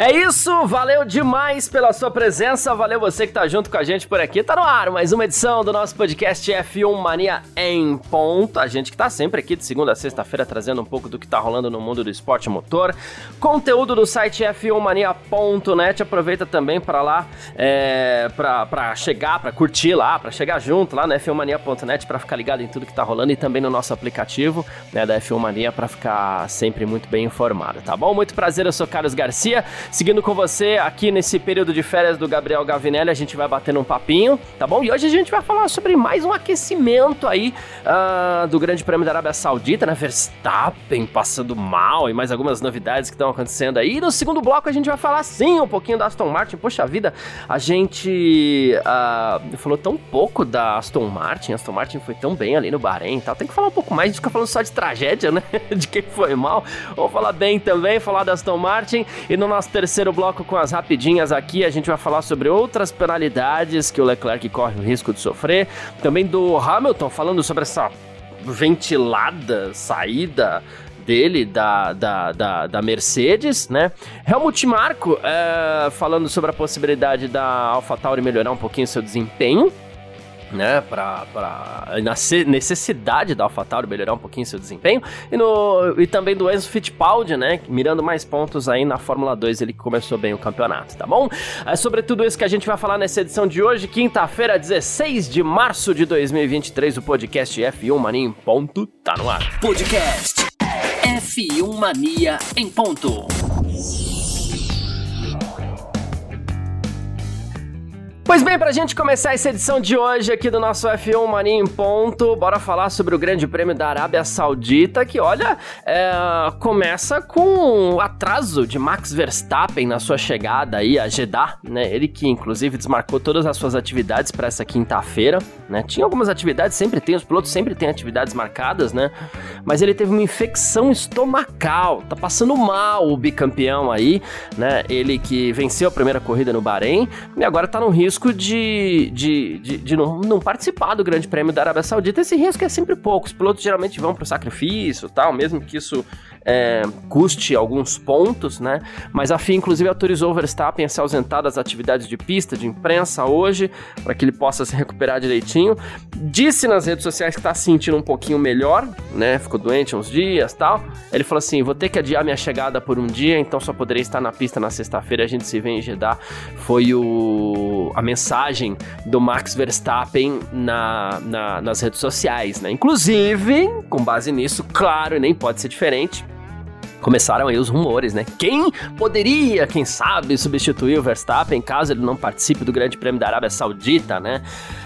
É isso, valeu demais pela sua presença, valeu você que tá junto com a gente por aqui. Tá no ar mais uma edição do nosso podcast F1 Mania em ponto. A gente que tá sempre aqui de segunda a sexta-feira trazendo um pouco do que tá rolando no mundo do esporte motor. Conteúdo do site f1mania.net. Aproveita também para lá, é, pra chegar, pra curtir lá, pra chegar junto lá no f1mania.net pra ficar ligado em tudo que tá rolando e também no nosso aplicativo né, da F1 Mania pra ficar sempre muito bem informado, tá bom? Muito prazer, eu sou Carlos Garcia. Seguindo com você aqui nesse período de férias do Gabriel Gavinelli, a gente vai batendo um papinho, tá bom? E hoje a gente vai falar sobre mais um aquecimento aí uh, do Grande Prêmio da Arábia Saudita, né? Verstappen passando mal e mais algumas novidades que estão acontecendo aí. E no segundo bloco a gente vai falar sim um pouquinho da Aston Martin. Poxa vida, a gente uh, falou tão pouco da Aston Martin, Aston Martin foi tão bem ali no Bahrein e tal. Tem que falar um pouco mais, a gente fica falando só de tragédia, né? de quem foi mal. Vamos falar bem também, falar da Aston Martin e no nosso terceiro bloco com as rapidinhas aqui, a gente vai falar sobre outras penalidades que o Leclerc corre o risco de sofrer. Também do Hamilton, falando sobre essa ventilada saída dele, da, da, da, da, Mercedes, né? Helmut Marko é, falando sobre a possibilidade da AlphaTauri melhorar um pouquinho seu desempenho né, para na necessidade da AlphaTauri melhorar um pouquinho seu desempenho e, no, e também do Enzo Fittipaldi, né, mirando mais pontos aí na Fórmula 2, ele começou bem o campeonato, tá bom? É sobre tudo isso que a gente vai falar nessa edição de hoje, quinta-feira, 16 de março de 2023, o podcast F1 Mania em ponto tá no ar. Podcast F1 Mania em ponto. Pois bem, pra gente começar essa edição de hoje aqui do nosso F1 Mania em Ponto, bora falar sobre o Grande Prêmio da Arábia Saudita, que olha, é, começa com o atraso de Max Verstappen na sua chegada aí a Jeddah, né? Ele que inclusive desmarcou todas as suas atividades para essa quinta-feira, né? Tinha algumas atividades, sempre tem, os pilotos sempre têm atividades marcadas, né? Mas ele teve uma infecção estomacal, tá passando mal o bicampeão aí, né? Ele que venceu a primeira corrida no Bahrein e agora tá no risco de, de, de, de não, não, participar do Grande Prêmio da Arábia Saudita. Esse risco é sempre pouco. Os pilotos geralmente vão para o sacrifício tal, mesmo que isso é, custe alguns pontos, né? Mas a FIA, inclusive, autorizou o Verstappen a se ausentar das atividades de pista, de imprensa hoje, para que ele possa se recuperar direitinho. Disse nas redes sociais que está se sentindo um pouquinho melhor, né? Ficou doente uns dias tal. Ele falou assim: vou ter que adiar minha chegada por um dia, então só poderei estar na pista na sexta-feira. A gente se vê em Jeddah. Foi o, a mensagem do Max Verstappen na, na, nas redes sociais, né? Inclusive, com base nisso, claro, nem pode ser diferente começaram aí os rumores, né? Quem poderia, quem sabe, substituir o Verstappen caso ele não participe do Grande Prêmio da Arábia Saudita, né?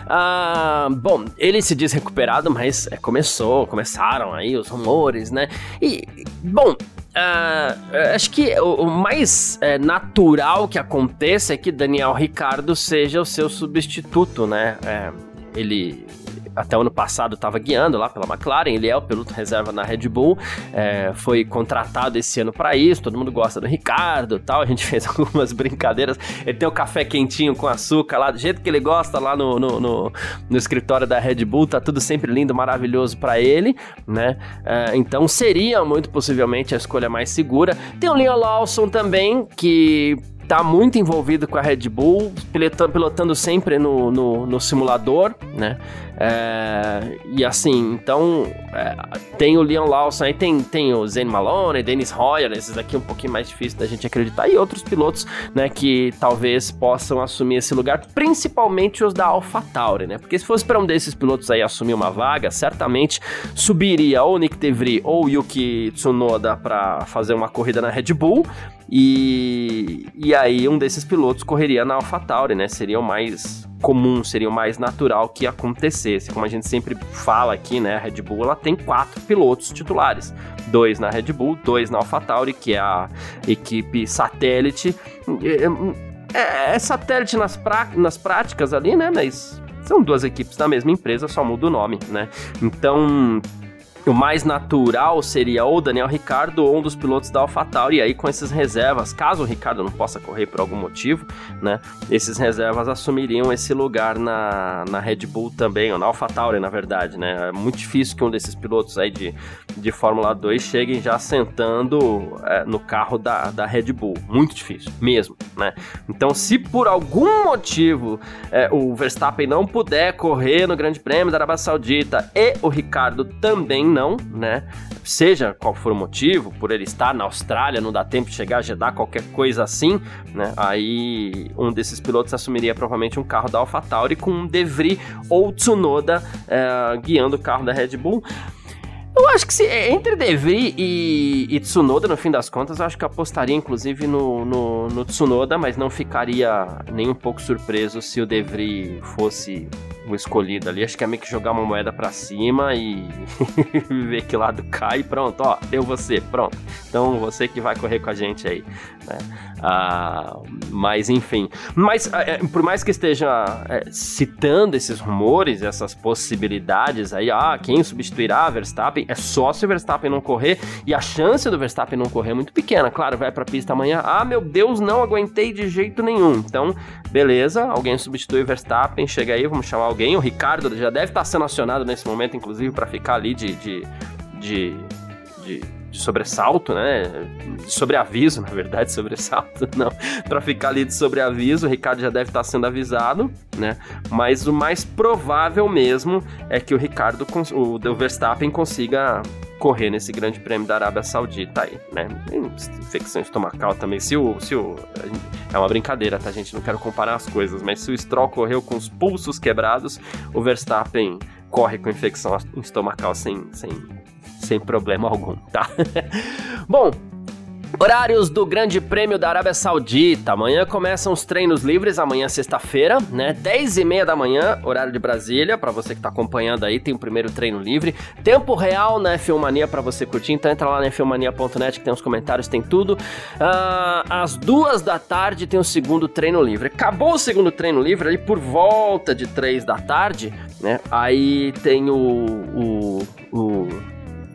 Ah, bom, ele se diz recuperado, mas é, começou, começaram aí os rumores, né? E, bom, Uh, acho que o, o mais é, natural que aconteça é que Daniel Ricardo seja o seu substituto, né? É, ele até o ano passado estava guiando lá pela McLaren, ele é o piloto reserva na Red Bull, é, foi contratado esse ano para isso, todo mundo gosta do Ricardo tal, a gente fez algumas brincadeiras, ele tem o café quentinho com açúcar lá, do jeito que ele gosta lá no, no, no, no escritório da Red Bull, tá tudo sempre lindo, maravilhoso para ele, né, é, então seria muito possivelmente a escolha mais segura. Tem o Leon Lawson também, que tá muito envolvido com a Red Bull, pilotando, sempre no, no, no, simulador, né? É, e assim, então é, tem o Leon Lawson, aí tem, tem o Zane Malone, Dennis Hoyer, esses aqui um pouquinho mais difícil da gente acreditar, e outros pilotos, né, que talvez possam assumir esse lugar, principalmente os da AlphaTauri, né? Porque se fosse para um desses pilotos aí assumir uma vaga, certamente subiria ou Nick DeVry ou Yuki Tsunoda para fazer uma corrida na Red Bull, e, e aí um desses pilotos correria na AlphaTauri, né? Seria o mais comum, seria o mais natural que acontecesse. Como a gente sempre fala aqui, né? A Red Bull ela tem quatro pilotos titulares: dois na Red Bull, dois na AlphaTauri, que é a equipe satélite. É, é, é satélite nas, pra, nas práticas ali, né? Mas são duas equipes da mesma empresa, só muda o nome, né? Então o mais natural seria ou Daniel Ricardo ou um dos pilotos da AlphaTauri, e aí com essas reservas, caso o Ricardo não possa correr por algum motivo, né, esses reservas assumiriam esse lugar na, na Red Bull também, ou na AlphaTauri, na verdade, né, é muito difícil que um desses pilotos aí de, de Fórmula 2 cheguem já sentando é, no carro da, da Red Bull, muito difícil, mesmo, né, então se por algum motivo é, o Verstappen não puder correr no Grande Prêmio da Arábia Saudita e o Ricardo também não, né? Seja qual for o motivo, por ele estar na Austrália, não dá tempo de chegar a Jeddah, qualquer coisa assim, né? Aí um desses pilotos assumiria provavelmente um carro da AlphaTauri com um De Vries ou Tsunoda é, guiando o carro da Red Bull. Eu acho que se, entre De Vries e, e, Tsunoda, no fim das contas, eu acho que apostaria inclusive no, no, no, Tsunoda, mas não ficaria nem um pouco surpreso se o De Vries fosse o escolhido ali. Acho que é meio que jogar uma moeda para cima e ver que lado cai pronto, ó, deu você, pronto. Então você que vai correr com a gente aí. Né? Ah, mas enfim, mas é, por mais que esteja é, citando esses rumores, essas possibilidades aí, ah, quem substituirá Verstappen é só se o Verstappen não correr e a chance do Verstappen não correr é muito pequena. Claro, vai para a pista amanhã, ah, meu Deus, não aguentei de jeito nenhum. Então, beleza, alguém substitui o Verstappen, chega aí, vamos chamar alguém. O Ricardo já deve estar sendo acionado nesse momento, inclusive, para ficar ali de, de, de, de, de sobressalto, né? De sobreaviso, na verdade, sobressalto, não. Para ficar ali de sobreaviso, o Ricardo já deve estar sendo avisado, né? Mas o mais provável mesmo é que o Ricardo, o Verstappen consiga correr nesse grande prêmio da Arábia Saudita aí, né? Infecção estomacal também. Se o, se o. É uma brincadeira, tá, gente? Não quero comparar as coisas, mas se o Stroll correu com os pulsos quebrados, o Verstappen corre com infecção estomacal sem, sem, sem problema algum, tá? Bom, Horários do Grande Prêmio da Arábia Saudita. Amanhã começam os treinos livres, amanhã sexta-feira, né? 10 e meia da manhã, horário de Brasília, para você que tá acompanhando aí, tem o primeiro treino livre. Tempo real na F1 Mania para você curtir, então entra lá na f1mania.net que tem os comentários, tem tudo. Uh, às duas da tarde tem o segundo treino livre. Acabou o segundo treino livre ali por volta de três da tarde, né? Aí tem o, o, o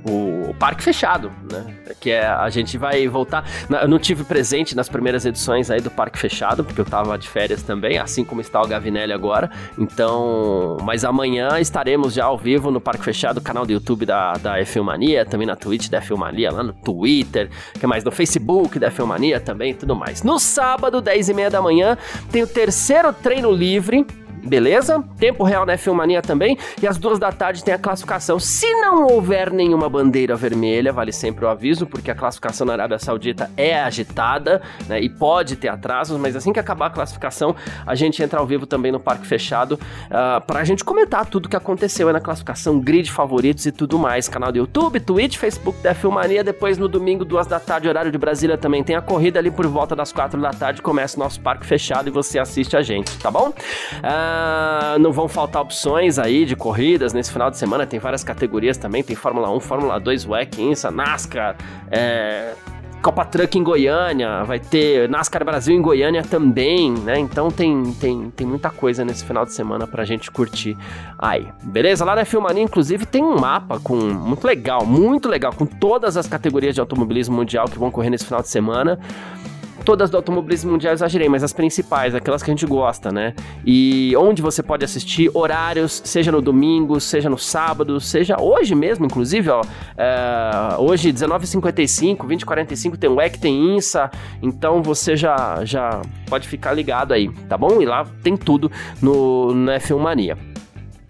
o, o, parque fechado, né? Que é, a gente vai voltar. Eu não tive presente nas primeiras edições aí do parque fechado, porque eu tava de férias também, assim como está o Gavinelli agora. Então, mas amanhã estaremos já ao vivo no parque fechado, canal do YouTube da, da F1 Mania, também na Twitch da F1 Mania, lá no Twitter, que mais no Facebook da F1 Mania também, tudo mais. No sábado, 10 e meia da manhã, tem o terceiro treino livre beleza? Tempo real na F1 Mania também. E às duas da tarde tem a classificação. Se não houver nenhuma bandeira vermelha, vale sempre o aviso, porque a classificação na Arábia Saudita é agitada, né? E pode ter atrasos, mas assim que acabar a classificação, a gente entra ao vivo também no Parque Fechado uh, pra gente comentar tudo que aconteceu na classificação, grid favoritos e tudo mais. Canal do YouTube, Twitch, Facebook da F1 Mania. Depois no domingo, duas da tarde, horário de Brasília também tem a corrida ali por volta das quatro da tarde. Começa o nosso Parque Fechado e você assiste a gente, tá bom? Uh, ah, não vão faltar opções aí de corridas nesse final de semana. Tem várias categorias também. Tem Fórmula 1, Fórmula 2, WEC, INSA, NASCAR, é, Copa Truck em Goiânia, vai ter NASCAR Brasil em Goiânia também, né? Então tem, tem, tem muita coisa nesse final de semana pra gente curtir aí, beleza? Lá na Filmania, inclusive, tem um mapa com muito legal, muito legal, com todas as categorias de automobilismo mundial que vão correr nesse final de semana todas do automobilismo mundial exagerei, mas as principais, aquelas que a gente gosta, né? E onde você pode assistir, horários, seja no domingo, seja no sábado, seja hoje mesmo, inclusive, ó. É, hoje, 19h55, 20h45 tem o EC, tem INSA, então você já, já pode ficar ligado aí, tá bom? E lá tem tudo no, no F1 Mania.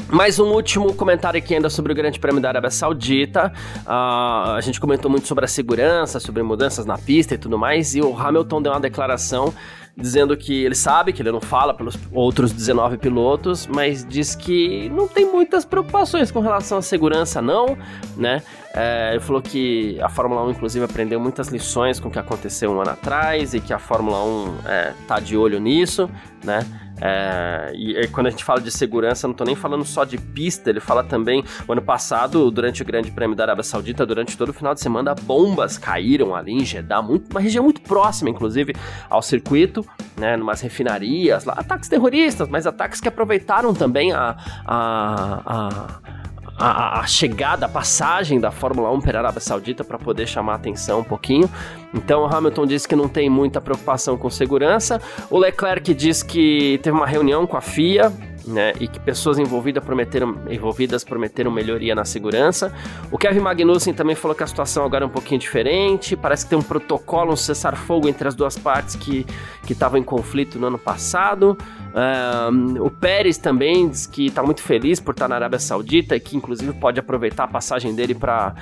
Mais um último comentário aqui ainda sobre o Grande Prêmio da Arábia Saudita. Uh, a gente comentou muito sobre a segurança, sobre mudanças na pista e tudo mais, e o Hamilton deu uma declaração dizendo que ele sabe que ele não fala pelos outros 19 pilotos, mas diz que não tem muitas preocupações com relação à segurança, não, né? É, ele falou que a Fórmula 1, inclusive, aprendeu muitas lições com o que aconteceu um ano atrás e que a Fórmula 1 é, tá de olho nisso, né? É, e, e, quando a gente fala de segurança, não estou nem falando só de pista, ele fala também, o ano passado, durante o Grande Prêmio da Arábia Saudita, durante todo o final de semana, bombas caíram ali em Jeddah, muito, uma região muito próxima, inclusive, ao circuito, né, numas refinarias, lá, ataques terroristas, mas ataques que aproveitaram também a, a, a a, a, chegada, a passagem da Fórmula 1 para a Arábia Saudita para poder chamar a atenção um pouquinho. Então o Hamilton disse que não tem muita preocupação com segurança. O Leclerc diz que teve uma reunião com a FIA né, e que pessoas envolvidas prometeram, envolvidas prometeram melhoria na segurança. O Kevin Magnussen também falou que a situação agora é um pouquinho diferente, parece que tem um protocolo, um cessar-fogo entre as duas partes que estavam em conflito no ano passado. Um, o Pérez também diz que está muito feliz por estar na Arábia Saudita e que inclusive pode aproveitar a passagem dele para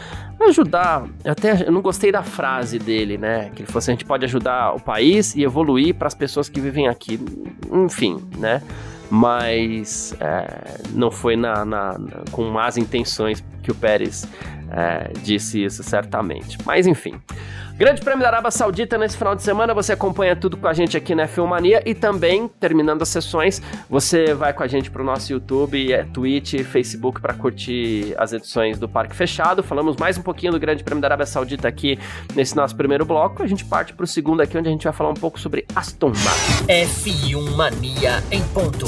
ajudar. Até eu não gostei da frase dele, né? Que ele falou assim: a gente pode ajudar o país e evoluir para as pessoas que vivem aqui. Enfim, né? Mas é, não foi na, na, na, com más intenções que o Pérez é, disse isso certamente. Mas enfim. Grande Prêmio da Arábia Saudita nesse final de semana, você acompanha tudo com a gente aqui na Filmania e também, terminando as sessões, você vai com a gente pro nosso YouTube, é, Twitch, Facebook para curtir as edições do Parque Fechado. Falamos mais um pouquinho do Grande Prêmio da Arábia Saudita aqui nesse nosso primeiro bloco. A gente parte pro segundo aqui, onde a gente vai falar um pouco sobre Aston Martin. F1 Mania em ponto.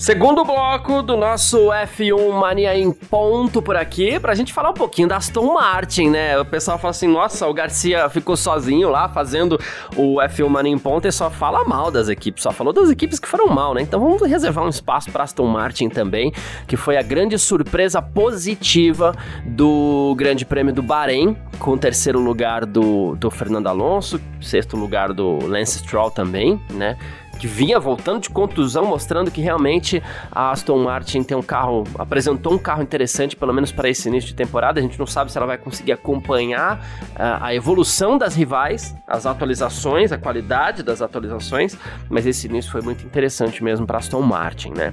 Segundo bloco do nosso F1 Mania em ponto por aqui, pra gente falar um pouquinho da Aston Martin, né? O pessoal fala assim, nossa, o Garcia ficou sozinho lá fazendo o F1 Mania em ponto e só fala mal das equipes, só falou das equipes que foram mal, né? Então vamos reservar um espaço pra Aston Martin também, que foi a grande surpresa positiva do Grande Prêmio do Bahrein, com o terceiro lugar do, do Fernando Alonso, sexto lugar do Lance Stroll também, né? Que vinha voltando de contusão, mostrando que realmente a Aston Martin tem um carro, apresentou um carro interessante, pelo menos para esse início de temporada. A gente não sabe se ela vai conseguir acompanhar uh, a evolução das rivais, as atualizações, a qualidade das atualizações, mas esse início foi muito interessante mesmo para Aston Martin, né?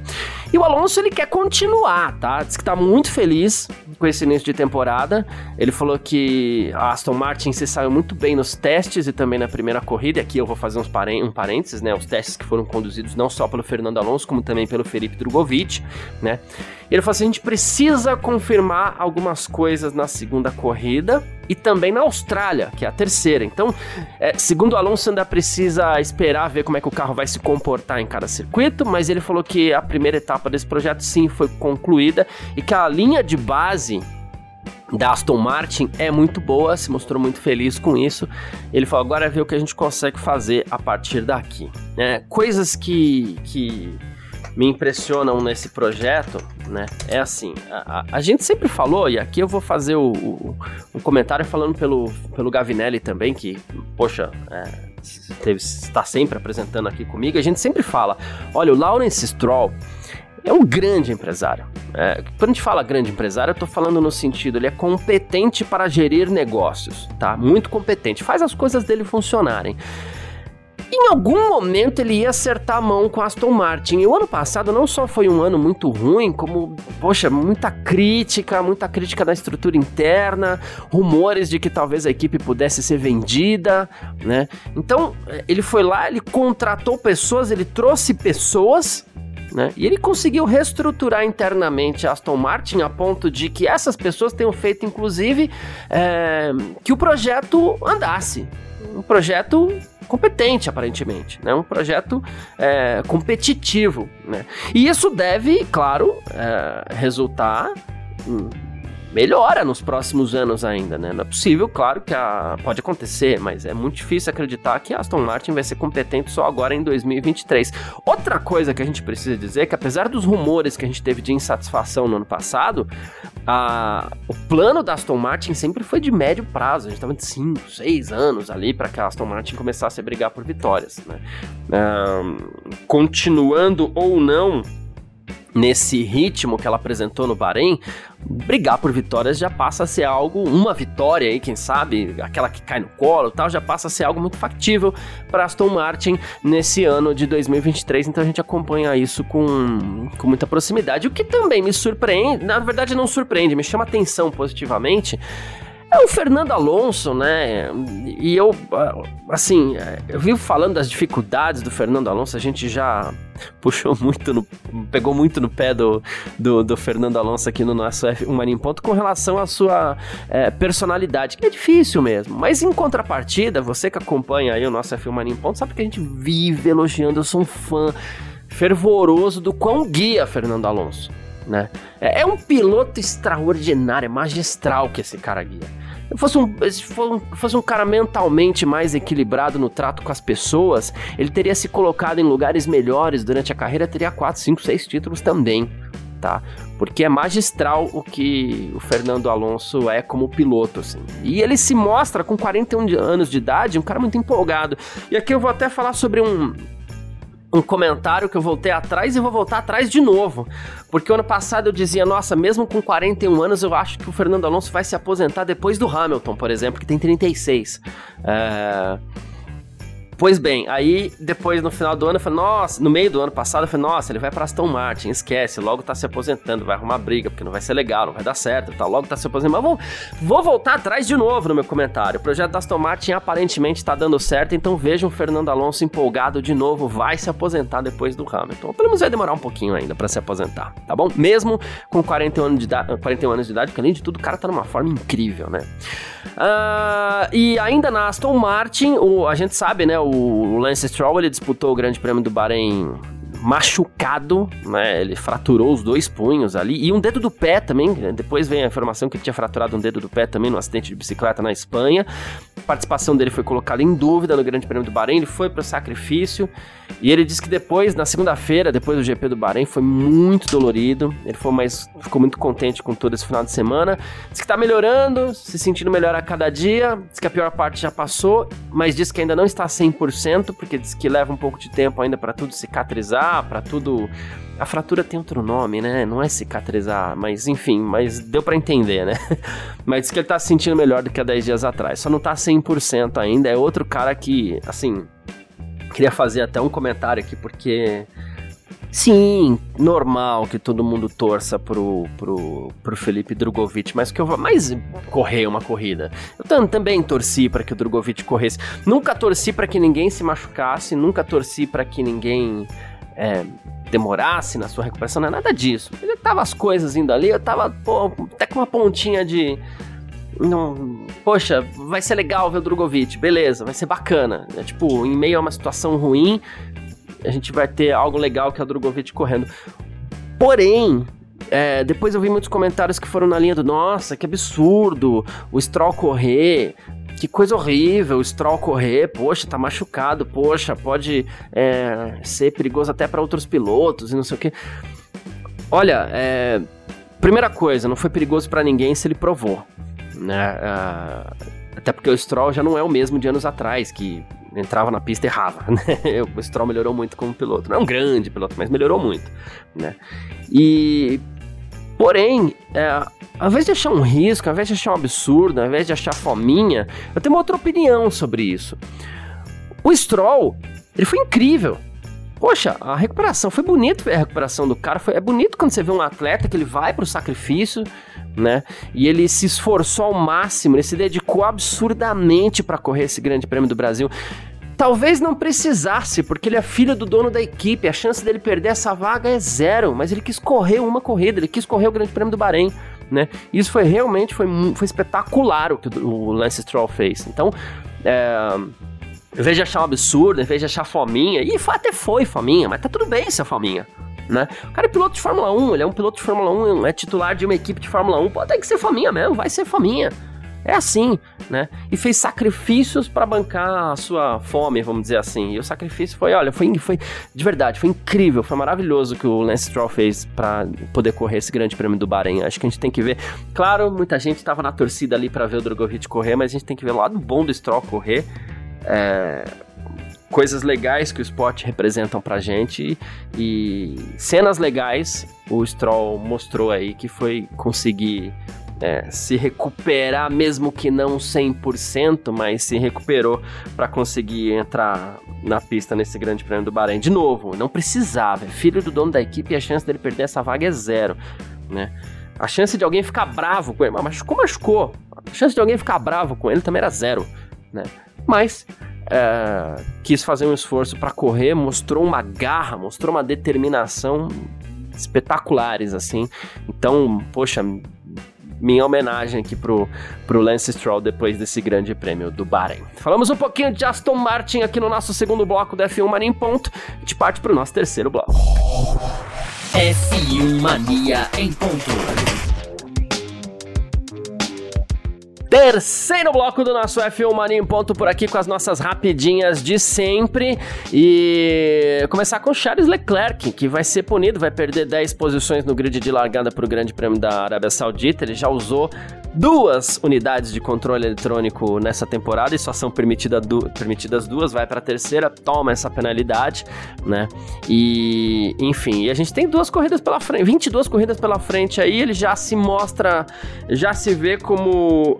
E o Alonso ele quer continuar, tá? Diz que tá muito feliz com esse início de temporada. Ele falou que a Aston Martin se saiu muito bem nos testes e também na primeira corrida. Aqui eu vou fazer uns um parênteses, né? Os testes que foram conduzidos não só pelo Fernando Alonso, como também pelo Felipe Drogovic, né? Ele falou assim: a gente precisa confirmar algumas coisas na segunda corrida e também na Austrália, que é a terceira. Então, é, segundo o Alonso, ainda precisa esperar ver como é que o carro vai se comportar em cada circuito, mas ele falou que a primeira etapa desse projeto sim foi concluída e que a linha de base da Aston Martin é muito boa, se mostrou muito feliz com isso. Ele falou: agora é ver o que a gente consegue fazer a partir daqui. É, coisas que, que me impressionam nesse projeto, né? É assim, a, a, a, gente sempre falou, e aqui eu vou fazer o, o, um comentário falando pelo, pelo Gavinelli também, que, poxa, é, está sempre apresentando aqui comigo. A gente sempre fala: olha, o Lawrence Stroll é um grande empresário. É, quando a gente fala grande empresário, eu estou falando no sentido, ele é competente para gerir negócios, tá? Muito competente, faz as coisas dele funcionarem. Em algum momento ele ia acertar a mão com Aston Martin. E o ano passado não só foi um ano muito ruim, como, poxa, muita crítica, muita crítica da estrutura interna, rumores de que talvez a equipe pudesse ser vendida, né? Então, ele foi lá, ele contratou pessoas, ele trouxe pessoas né? E ele conseguiu reestruturar internamente a Aston Martin a ponto de que essas pessoas tenham feito, inclusive, é, que o projeto andasse. Um projeto competente, aparentemente, né? Um projeto é, competitivo, né? E isso deve, claro, é, resultar melhora nos próximos anos ainda, né? Não é possível, claro que a... pode acontecer, mas é muito difícil acreditar que a Aston Martin vai ser competente só agora em 2023. Outra coisa que a gente precisa dizer é que apesar dos rumores que a gente teve de insatisfação no ano passado, a... o plano da Aston Martin sempre foi de médio prazo. A gente estava de 5, 6 anos ali para que a Aston Martin começasse a brigar por vitórias, né? Um... continuando ou não nesse ritmo que ela apresentou no Bahrein, brigar por vitórias já passa a ser algo, uma vitória aí, quem sabe, aquela que cai no colo tal, já passa a ser algo muito factível para Aston Martin nesse ano de 2023, então a gente acompanha isso com, com muita proximidade. O que também me surpreende, na verdade não surpreende, me chama atenção positivamente, é o Fernando Alonso, né? E eu, assim, eu vivo falando das dificuldades do Fernando Alonso, a gente já puxou muito, no, pegou muito no pé do, do, do Fernando Alonso aqui no nosso F1 Marinho Ponto com relação à sua é, personalidade, que é difícil mesmo. Mas em contrapartida, você que acompanha aí o nosso F1 Marinho Ponto, sabe que a gente vive elogiando, eu sou um fã fervoroso do quão guia Fernando Alonso né? É, é um piloto extraordinário, é magistral que esse cara guia. Se fosse um, se fosse um cara mentalmente mais equilibrado no trato com as pessoas, ele teria se colocado em lugares melhores durante a carreira, teria 4, 5, 6 títulos também, tá? Porque é magistral o que o Fernando Alonso é como piloto, assim. E ele se mostra com 41 anos de idade, um cara muito empolgado. E aqui eu vou até falar sobre um, um comentário que eu voltei atrás e vou voltar atrás de novo. Porque ano passado eu dizia, nossa, mesmo com 41 anos, eu acho que o Fernando Alonso vai se aposentar depois do Hamilton, por exemplo, que tem 36. É Pois bem, aí depois no final do ano eu falei, nossa, no meio do ano passado eu falei, nossa, ele vai pra Aston Martin, esquece, logo tá se aposentando, vai arrumar briga, porque não vai ser legal, não vai dar certo, tá, logo tá se aposentando. Mas vou, vou voltar atrás de novo no meu comentário. O projeto da Aston Martin aparentemente tá dando certo, então vejam o Fernando Alonso empolgado de novo, vai se aposentar depois do Hamilton. Pelo menos vai demorar um pouquinho ainda para se aposentar, tá bom? Mesmo com 41 anos de idade, 41 anos de idade, porque além de tudo o cara tá numa forma incrível, né? Uh, e ainda na Aston Martin, o, a gente sabe, né? O Lance Stroll ele disputou o Grande Prêmio do Bahrein machucado, né? Ele fraturou os dois punhos ali e um dedo do pé também. Depois vem a informação que ele tinha fraturado um dedo do pé também no acidente de bicicleta na Espanha. A participação dele foi colocada em dúvida no Grande Prêmio do Bahrein. Ele foi para o sacrifício e ele disse que depois, na segunda-feira, depois do GP do Bahrein, foi muito dolorido. Ele foi mais, ficou muito contente com todo esse final de semana. Diz que está melhorando, se sentindo melhor a cada dia. Diz que a pior parte já passou, mas diz que ainda não está 100%, porque diz que leva um pouco de tempo ainda para tudo cicatrizar, para tudo. A fratura tem outro nome, né? Não é cicatrizar, mas enfim, mas deu para entender, né? mas diz que ele tá se sentindo melhor do que há 10 dias atrás. Só não tá 100% ainda. É outro cara que, assim, queria fazer até um comentário aqui, porque. Sim, normal que todo mundo torça pro, pro, pro Felipe Drogovic, mas que eu vou mais correr uma corrida. Eu também torci para que o Drogovic corresse. Nunca torci para que ninguém se machucasse, nunca torci para que ninguém é, demorasse na sua recuperação, não é nada disso. Ele tava as coisas indo ali, eu tava pô, até com uma pontinha de. Não, poxa, vai ser legal ver o Drogovic, beleza, vai ser bacana. É, tipo, em meio a uma situação ruim, a gente vai ter algo legal que é o Drogovic correndo. Porém, é, depois eu vi muitos comentários que foram na linha do nossa, que absurdo, o Stroll correr, que coisa horrível, o Stroll correr, poxa, tá machucado, poxa, pode é, ser perigoso até para outros pilotos e não sei o que. Olha, é, primeira coisa, não foi perigoso para ninguém se ele provou, né? Uh, até porque o Stroll já não é o mesmo de anos atrás, que entrava na pista e errava, né? O Stroll melhorou muito como piloto. Não é um grande piloto, mas melhorou muito, né? E Porém, é, ao invés de achar um risco, ao invés de achar um absurdo, ao invés de achar fominha, eu tenho uma outra opinião sobre isso. O Stroll, ele foi incrível. Poxa, a recuperação, foi bonito ver a recuperação do cara. Foi, é bonito quando você vê um atleta que ele vai pro sacrifício, né? E ele se esforçou ao máximo, ele se dedicou absurdamente para correr esse grande prêmio do Brasil. Talvez não precisasse, porque ele é filho do dono da equipe, a chance dele perder essa vaga é zero, mas ele quis correr uma corrida, ele quis correr o Grande Prêmio do Bahrein, né? Isso foi realmente foi, foi espetacular o que o Lance Stroll fez. Então, é, em vez de achar um absurdo, em vez de achar fominha, e até foi fominha, mas tá tudo bem ser fominha. Né? O cara é piloto de Fórmula 1, ele é um piloto de Fórmula 1, é titular de uma equipe de Fórmula 1, pode ter que ser fominha mesmo, vai ser fominha. É assim, né? E fez sacrifícios para bancar a sua fome, vamos dizer assim. E o sacrifício foi, olha, foi, foi de verdade, foi incrível, foi maravilhoso o que o Lance Stroll fez para poder correr esse grande prêmio do Bahrein. Acho que a gente tem que ver. Claro, muita gente estava na torcida ali para ver o Drogovic correr, mas a gente tem que ver o lado bom do Stroll correr. É, coisas legais que o esporte representam pra gente e cenas legais o Stroll mostrou aí que foi conseguir é, se recuperar, mesmo que não 100%, mas se recuperou para conseguir entrar na pista nesse grande prêmio do Bahrein. De novo, não precisava, é filho do dono da equipe e a chance dele perder essa vaga é zero, né? A chance de alguém ficar bravo com ele, mas machucou, machucou. A chance de alguém ficar bravo com ele também era zero, né? Mas é, quis fazer um esforço para correr, mostrou uma garra, mostrou uma determinação espetaculares, assim. Então, poxa, minha homenagem aqui pro, pro Lance Stroll depois desse grande prêmio do Bahrein. Falamos um pouquinho de Aston Martin aqui no nosso segundo bloco da F1 Mania em ponto. A gente parte pro nosso terceiro bloco. F1 Mania em ponto. Terceiro bloco do nosso F1 Mania em ponto por aqui com as nossas rapidinhas de sempre. E começar com Charles Leclerc, que vai ser punido, vai perder 10 posições no grid de largada para o Grande Prêmio da Arábia Saudita. Ele já usou duas unidades de controle eletrônico nessa temporada e só são permitida du permitidas duas, vai para a terceira, toma essa penalidade, né? E, enfim, e a gente tem duas corridas pela frente, 22 corridas pela frente aí, ele já se mostra, já se vê como um,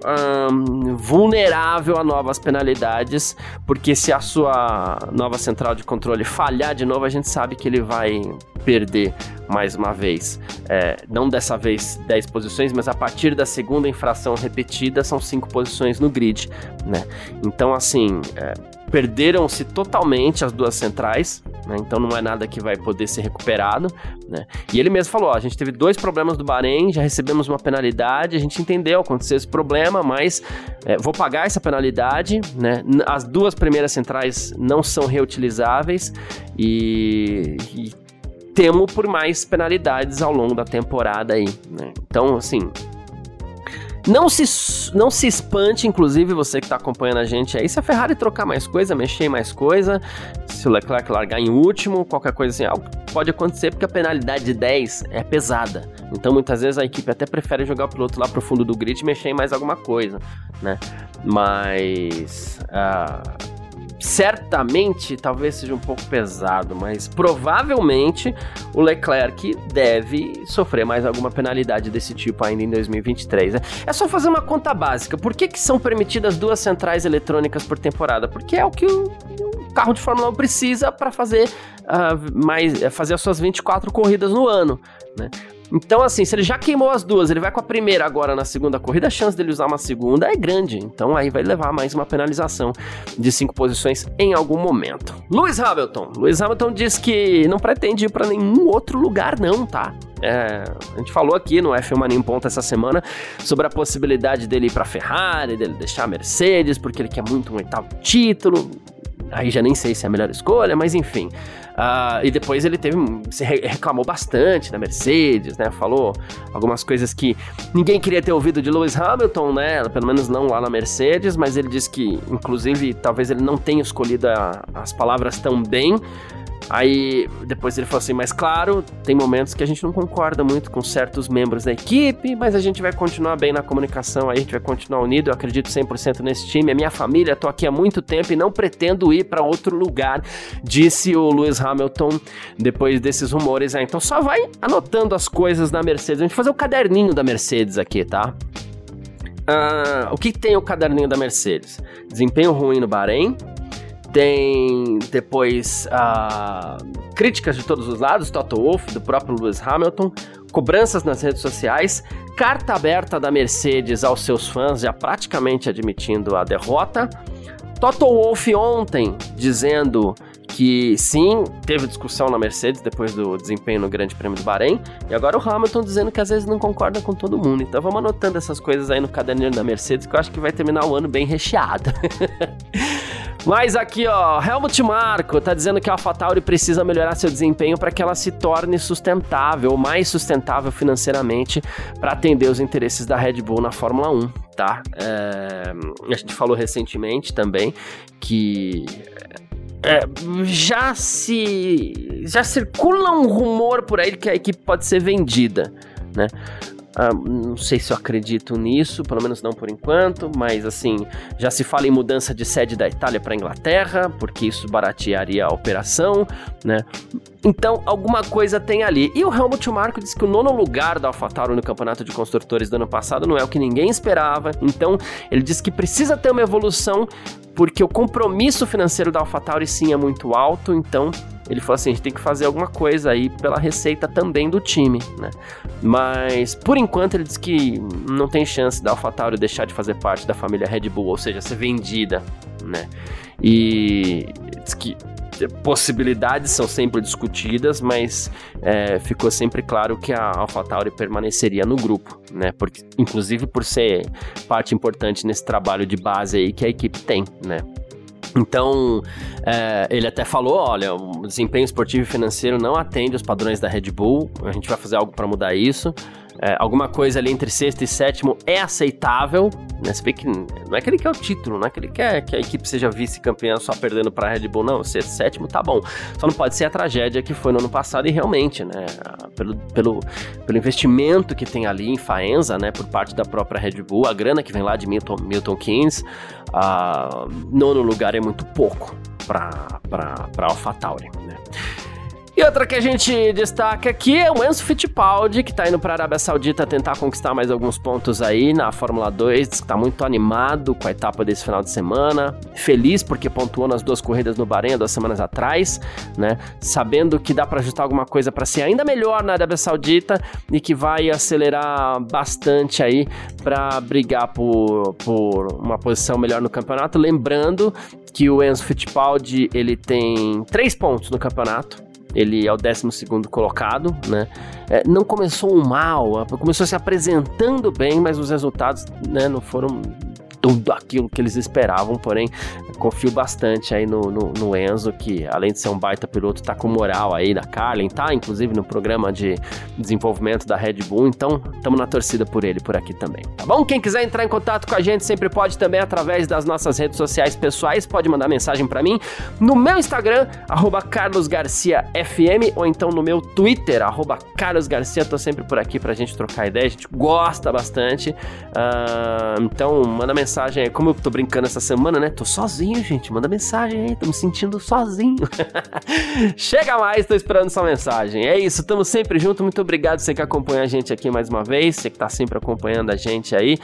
vulnerável a novas penalidades, porque se a sua nova central de controle falhar de novo, a gente sabe que ele vai perder mais uma vez. É, não dessa vez 10 posições, mas a partir da segunda infração repetida são 5 posições no grid, né? Então, assim, é, perderam-se totalmente as duas centrais, né? Então não é nada que vai poder ser recuperado, né? E ele mesmo falou, a gente teve dois problemas do Bahrein, já recebemos uma penalidade, a gente entendeu, aconteceu esse problema, mas é, vou pagar essa penalidade, né? As duas primeiras centrais não são reutilizáveis e, e temo por mais penalidades ao longo da temporada aí, né? Então, assim, não se, não se espante, inclusive, você que está acompanhando a gente aí, se a Ferrari trocar mais coisa, mexer em mais coisa, se o Leclerc largar em último, qualquer coisa assim, algo pode acontecer porque a penalidade de 10 é pesada. Então, muitas vezes a equipe até prefere jogar o piloto lá pro fundo do grid e mexer em mais alguma coisa, né? Mas. Uh certamente talvez seja um pouco pesado, mas provavelmente o Leclerc deve sofrer mais alguma penalidade desse tipo ainda em 2023. Né? É só fazer uma conta básica. Por que, que são permitidas duas centrais eletrônicas por temporada? Porque é o que o, o carro de Fórmula 1 precisa para fazer, uh, mais, fazer as suas 24 corridas no ano. Né? Então, assim, se ele já queimou as duas, ele vai com a primeira agora na segunda corrida, a chance dele usar uma segunda é grande. Então, aí vai levar mais uma penalização de cinco posições em algum momento. Lewis Hamilton. Lewis Hamilton diz que não pretende ir para nenhum outro lugar, não, tá? É, a gente falou aqui no F1 Mania em Ponta essa semana sobre a possibilidade dele ir para Ferrari, dele deixar a Mercedes, porque ele quer muito um oitavo título. Aí já nem sei se é a melhor escolha, mas enfim. Uh, e depois ele teve. Se reclamou bastante da Mercedes, né? Falou algumas coisas que ninguém queria ter ouvido de Lewis Hamilton, né? Pelo menos não lá na Mercedes, mas ele disse que, inclusive, talvez ele não tenha escolhido a, as palavras tão bem. Aí depois ele falou assim: mas claro, tem momentos que a gente não concorda muito com certos membros da equipe, mas a gente vai continuar bem na comunicação, aí a gente vai continuar unido. Eu acredito 100% nesse time. É minha família, tô aqui há muito tempo e não pretendo ir para outro lugar, disse o Lewis Hamilton depois desses rumores. Aí. Então só vai anotando as coisas da Mercedes. A gente vai fazer o caderninho da Mercedes aqui, tá? Uh, o que tem o caderninho da Mercedes? Desempenho ruim no Bahrein, tem depois uh, críticas de todos os lados, Toto Wolff, do próprio Lewis Hamilton, cobranças nas redes sociais, carta aberta da Mercedes aos seus fãs, já praticamente admitindo a derrota. Toto Wolff ontem dizendo que sim, teve discussão na Mercedes depois do desempenho no Grande Prêmio do Bahrein, e agora o Hamilton dizendo que às vezes não concorda com todo mundo. Então vamos anotando essas coisas aí no caderninho da Mercedes, que eu acho que vai terminar o ano bem recheado. Mas aqui, ó, Helmut Marko tá dizendo que a AlphaTauri precisa melhorar seu desempenho para que ela se torne sustentável, mais sustentável financeiramente, para atender os interesses da Red Bull na Fórmula 1, tá? É, a gente falou recentemente também que é, já se já circula um rumor por aí que a equipe pode ser vendida, né? Ah, não sei se eu acredito nisso, pelo menos não por enquanto, mas assim, já se fala em mudança de sede da Itália para Inglaterra, porque isso baratearia a operação, né? Então, alguma coisa tem ali. E o Helmut Marko disse que o nono lugar da AlphaTauri no campeonato de construtores do ano passado não é o que ninguém esperava. Então, ele disse que precisa ter uma evolução porque o compromisso financeiro da AlphaTauri sim é muito alto. Então, ele falou assim: a gente tem que fazer alguma coisa aí pela receita também do time, né? Mas, por enquanto, ele diz que não tem chance da AlphaTauri deixar de fazer parte da família Red Bull, ou seja, ser vendida, né? E diz que possibilidades são sempre discutidas, mas é, ficou sempre claro que a AlphaTauri permaneceria no grupo, né? Porque, inclusive por ser parte importante nesse trabalho de base aí que a equipe tem, né? Então, é, ele até falou: olha, o desempenho esportivo e financeiro não atende os padrões da Red Bull, a gente vai fazer algo para mudar isso. É, alguma coisa ali entre sexto e sétimo é aceitável, né? Você vê que não é que ele quer o título, não é que ele quer que a equipe seja vice-campeã só perdendo para a Red Bull, não. Sexto, sétimo tá bom. Só não pode ser a tragédia que foi no ano passado e realmente, né? Pelo, pelo, pelo investimento que tem ali em Faenza, né? Por parte da própria Red Bull, a grana que vem lá de Milton, Milton Keynes, uh, nono lugar é muito pouco para AlphaTauri, né? E outra que a gente destaca aqui é o Enzo Fittipaldi, que tá indo pra Arábia Saudita tentar conquistar mais alguns pontos aí na Fórmula 2, que tá muito animado com a etapa desse final de semana, feliz porque pontuou nas duas corridas no Bahrein duas semanas atrás, né? Sabendo que dá para ajustar alguma coisa para ser ainda melhor na Arábia Saudita e que vai acelerar bastante aí para brigar por, por uma posição melhor no campeonato. Lembrando que o Enzo Fittipaldi ele tem três pontos no campeonato, ele é o 12 colocado, né? É, não começou mal, começou se apresentando bem, mas os resultados né, não foram tudo aquilo que eles esperavam, porém confio bastante aí no, no, no, Enzo, que além de ser um baita piloto, tá com moral aí da Carlin, tá inclusive no programa de desenvolvimento da Red Bull, então estamos na torcida por ele por aqui também, tá bom? Quem quiser entrar em contato com a gente sempre pode também através das nossas redes sociais pessoais, pode mandar mensagem para mim no meu Instagram, carlosgarciafm, ou então no meu Twitter, carlosgarcia, tô sempre por aqui pra gente trocar ideia, a gente gosta bastante, uh, então manda mensagem mensagem aí. Como eu tô brincando essa semana, né? Tô sozinho, gente. Manda mensagem aí. Tô me sentindo sozinho. Chega mais, tô esperando sua mensagem. É isso, tamo sempre junto. Muito obrigado você que acompanha a gente aqui mais uma vez. Você que tá sempre acompanhando a gente aí.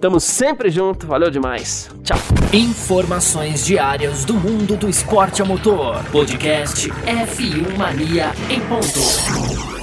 Tamo sempre junto. Valeu demais. Tchau. Informações diárias do mundo do esporte a motor. Podcast F1 Mania em ponto.